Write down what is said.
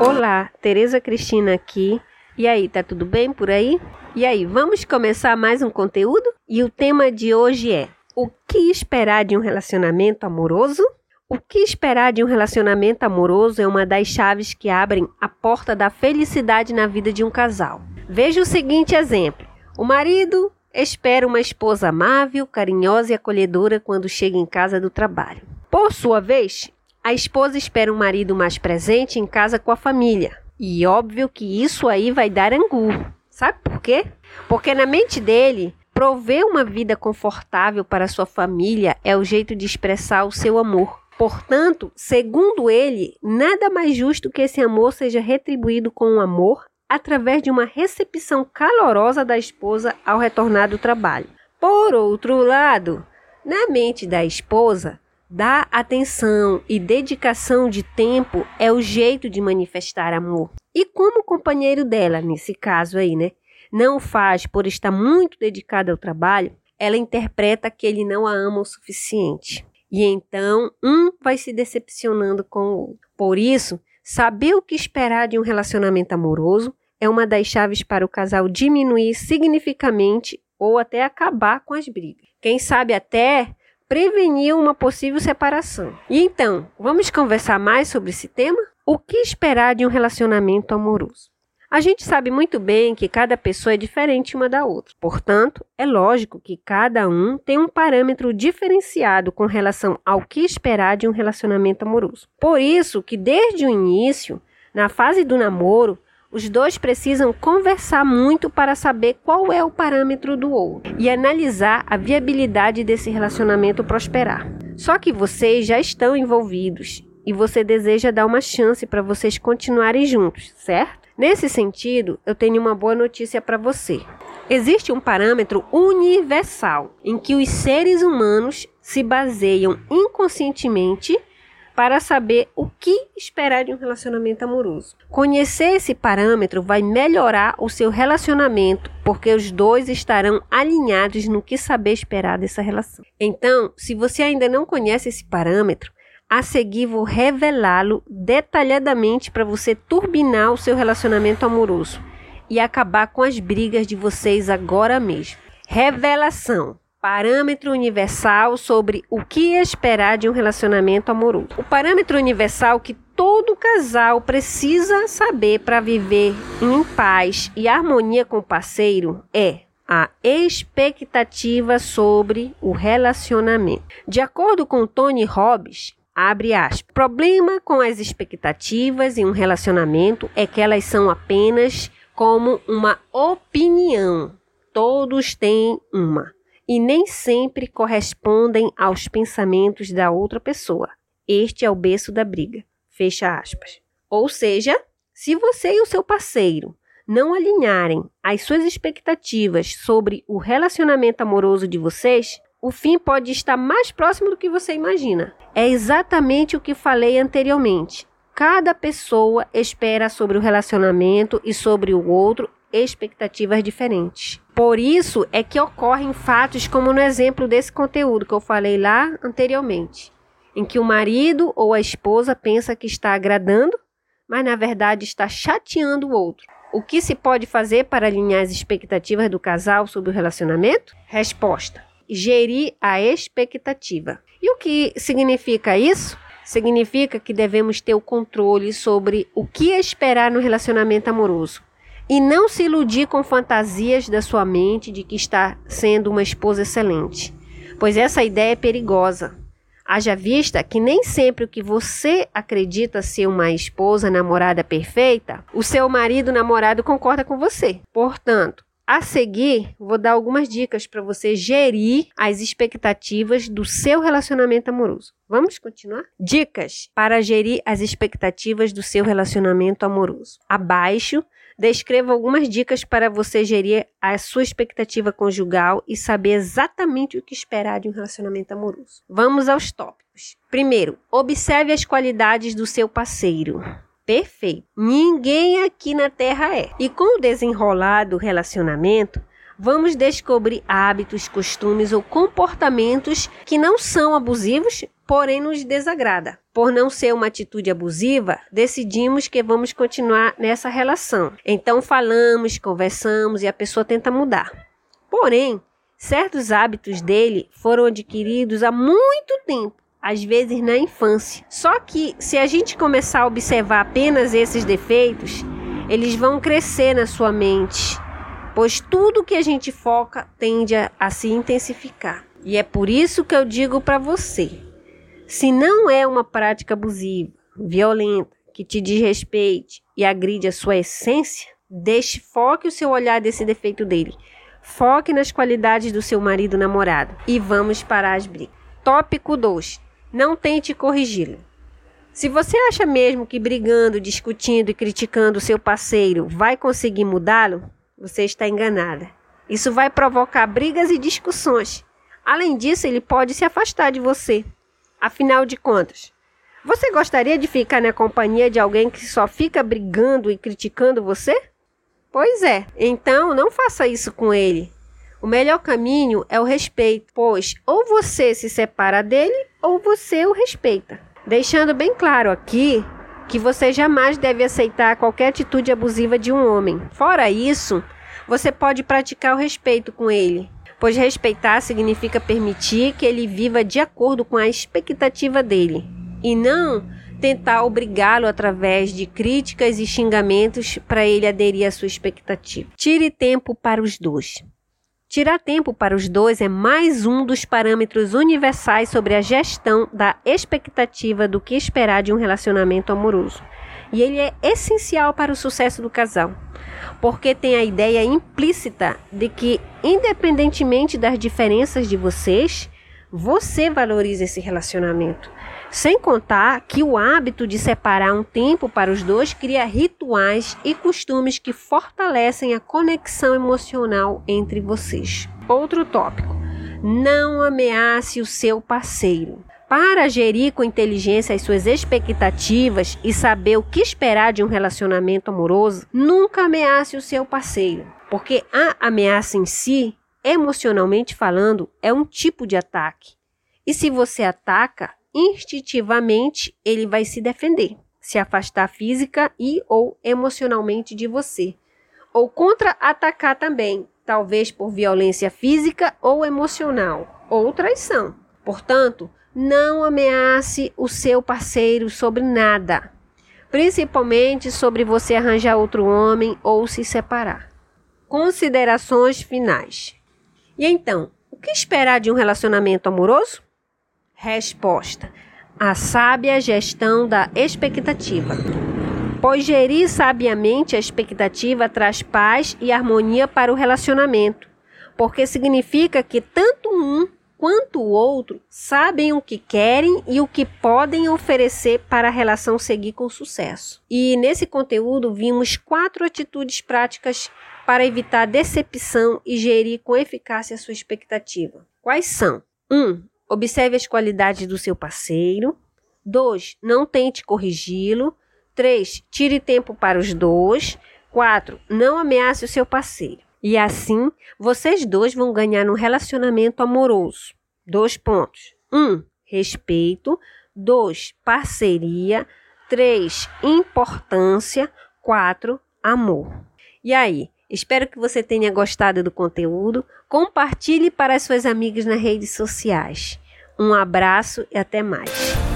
Olá, Tereza Cristina aqui. E aí, tá tudo bem por aí? E aí, vamos começar mais um conteúdo? E o tema de hoje é: o que esperar de um relacionamento amoroso? O que esperar de um relacionamento amoroso é uma das chaves que abrem a porta da felicidade na vida de um casal. Veja o seguinte exemplo: o marido espera uma esposa amável, carinhosa e acolhedora quando chega em casa do trabalho. Por sua vez, a esposa espera um marido mais presente em casa com a família. E óbvio que isso aí vai dar angu. Sabe por quê? Porque na mente dele, prover uma vida confortável para sua família é o jeito de expressar o seu amor. Portanto, segundo ele, nada mais justo que esse amor seja retribuído com um amor através de uma recepção calorosa da esposa ao retornar do trabalho. Por outro lado, na mente da esposa, Dar atenção e dedicação de tempo é o jeito de manifestar amor. E como o companheiro dela, nesse caso aí, né, não faz por estar muito dedicado ao trabalho, ela interpreta que ele não a ama o suficiente. E então um vai se decepcionando com o outro. Por isso, saber o que esperar de um relacionamento amoroso é uma das chaves para o casal diminuir significativamente ou até acabar com as brigas. Quem sabe até prevenir uma possível separação. E então, vamos conversar mais sobre esse tema? O que esperar de um relacionamento amoroso? A gente sabe muito bem que cada pessoa é diferente uma da outra. Portanto, é lógico que cada um tem um parâmetro diferenciado com relação ao que esperar de um relacionamento amoroso. Por isso que desde o início, na fase do namoro, os dois precisam conversar muito para saber qual é o parâmetro do outro e analisar a viabilidade desse relacionamento prosperar. Só que vocês já estão envolvidos e você deseja dar uma chance para vocês continuarem juntos, certo? Nesse sentido, eu tenho uma boa notícia para você. Existe um parâmetro universal em que os seres humanos se baseiam inconscientemente para saber o que esperar de um relacionamento amoroso. Conhecer esse parâmetro vai melhorar o seu relacionamento, porque os dois estarão alinhados no que saber esperar dessa relação. Então, se você ainda não conhece esse parâmetro, a seguir vou revelá-lo detalhadamente para você turbinar o seu relacionamento amoroso e acabar com as brigas de vocês agora mesmo. Revelação Parâmetro universal sobre o que esperar de um relacionamento amoroso. O parâmetro universal que todo casal precisa saber para viver em paz e harmonia com o parceiro é a expectativa sobre o relacionamento. De acordo com Tony Robbins, abre aspas, problema com as expectativas em um relacionamento é que elas são apenas como uma opinião. Todos têm uma e nem sempre correspondem aos pensamentos da outra pessoa. Este é o berço da briga. Fecha aspas. Ou seja, se você e o seu parceiro não alinharem as suas expectativas sobre o relacionamento amoroso de vocês, o fim pode estar mais próximo do que você imagina. É exatamente o que falei anteriormente. Cada pessoa espera sobre o relacionamento e sobre o outro expectativas diferentes. Por isso é que ocorrem fatos como no exemplo desse conteúdo que eu falei lá anteriormente, em que o marido ou a esposa pensa que está agradando, mas na verdade está chateando o outro. O que se pode fazer para alinhar as expectativas do casal sobre o relacionamento? Resposta: gerir a expectativa. E o que significa isso? Significa que devemos ter o controle sobre o que esperar no relacionamento amoroso e não se iludir com fantasias da sua mente de que está sendo uma esposa excelente, pois essa ideia é perigosa. Haja vista que nem sempre o que você acredita ser uma esposa namorada perfeita, o seu marido namorado concorda com você. Portanto, a seguir, vou dar algumas dicas para você gerir as expectativas do seu relacionamento amoroso. Vamos continuar? Dicas para gerir as expectativas do seu relacionamento amoroso. Abaixo Descreva algumas dicas para você gerir a sua expectativa conjugal e saber exatamente o que esperar de um relacionamento amoroso. Vamos aos tópicos. Primeiro, observe as qualidades do seu parceiro. Perfeito. Ninguém aqui na Terra é. E com o desenrolar do relacionamento, vamos descobrir hábitos, costumes ou comportamentos que não são abusivos porém nos desagrada. Por não ser uma atitude abusiva, decidimos que vamos continuar nessa relação. Então falamos, conversamos e a pessoa tenta mudar. Porém, certos hábitos dele foram adquiridos há muito tempo às vezes na infância. Só que se a gente começar a observar apenas esses defeitos, eles vão crescer na sua mente, pois tudo que a gente foca tende a, a se intensificar. E é por isso que eu digo para você: se não é uma prática abusiva, violenta, que te desrespeite e agride a sua essência, deixe foque o seu olhar desse defeito dele. Foque nas qualidades do seu marido namorado e vamos parar as brigas. Tópico 2. Não tente corrigi-lo. Se você acha mesmo que brigando, discutindo e criticando o seu parceiro vai conseguir mudá-lo, você está enganada. Isso vai provocar brigas e discussões. Além disso, ele pode se afastar de você. Afinal de contas, você gostaria de ficar na companhia de alguém que só fica brigando e criticando você? Pois é, então não faça isso com ele. O melhor caminho é o respeito, pois ou você se separa dele ou você o respeita. Deixando bem claro aqui que você jamais deve aceitar qualquer atitude abusiva de um homem. Fora isso, você pode praticar o respeito com ele, pois respeitar significa permitir que ele viva de acordo com a expectativa dele e não tentar obrigá-lo através de críticas e xingamentos para ele aderir à sua expectativa. Tire tempo para os dois. Tirar tempo para os dois é mais um dos parâmetros universais sobre a gestão da expectativa do que esperar de um relacionamento amoroso. E ele é essencial para o sucesso do casal, porque tem a ideia implícita de que, independentemente das diferenças de vocês, você valoriza esse relacionamento. Sem contar que o hábito de separar um tempo para os dois cria rituais e costumes que fortalecem a conexão emocional entre vocês. Outro tópico: não ameace o seu parceiro. Para gerir com inteligência as suas expectativas e saber o que esperar de um relacionamento amoroso, nunca ameace o seu parceiro, porque a ameaça em si, emocionalmente falando, é um tipo de ataque. E se você ataca, instintivamente ele vai se defender, se afastar física e ou emocionalmente de você, ou contra-atacar também, talvez por violência física ou emocional, ou traição. Portanto, não ameace o seu parceiro sobre nada, principalmente sobre você arranjar outro homem ou se separar. Considerações finais. E então, o que esperar de um relacionamento amoroso? Resposta: a sábia gestão da expectativa. Pois gerir sabiamente a expectativa traz paz e harmonia para o relacionamento, porque significa que tanto um quanto o outro sabem o que querem e o que podem oferecer para a relação seguir com sucesso. E nesse conteúdo vimos quatro atitudes práticas para evitar decepção e gerir com eficácia a sua expectativa. Quais são? 1. Um, Observe as qualidades do seu parceiro. 2. Não tente corrigi-lo. 3. Tire tempo para os dois. 4. Não ameace o seu parceiro. E assim, vocês dois vão ganhar no relacionamento amoroso. Dois pontos. 1. Um, respeito. 2. Parceria. 3. Importância. 4. Amor. E aí, Espero que você tenha gostado do conteúdo. Compartilhe para as suas amigas nas redes sociais. Um abraço e até mais.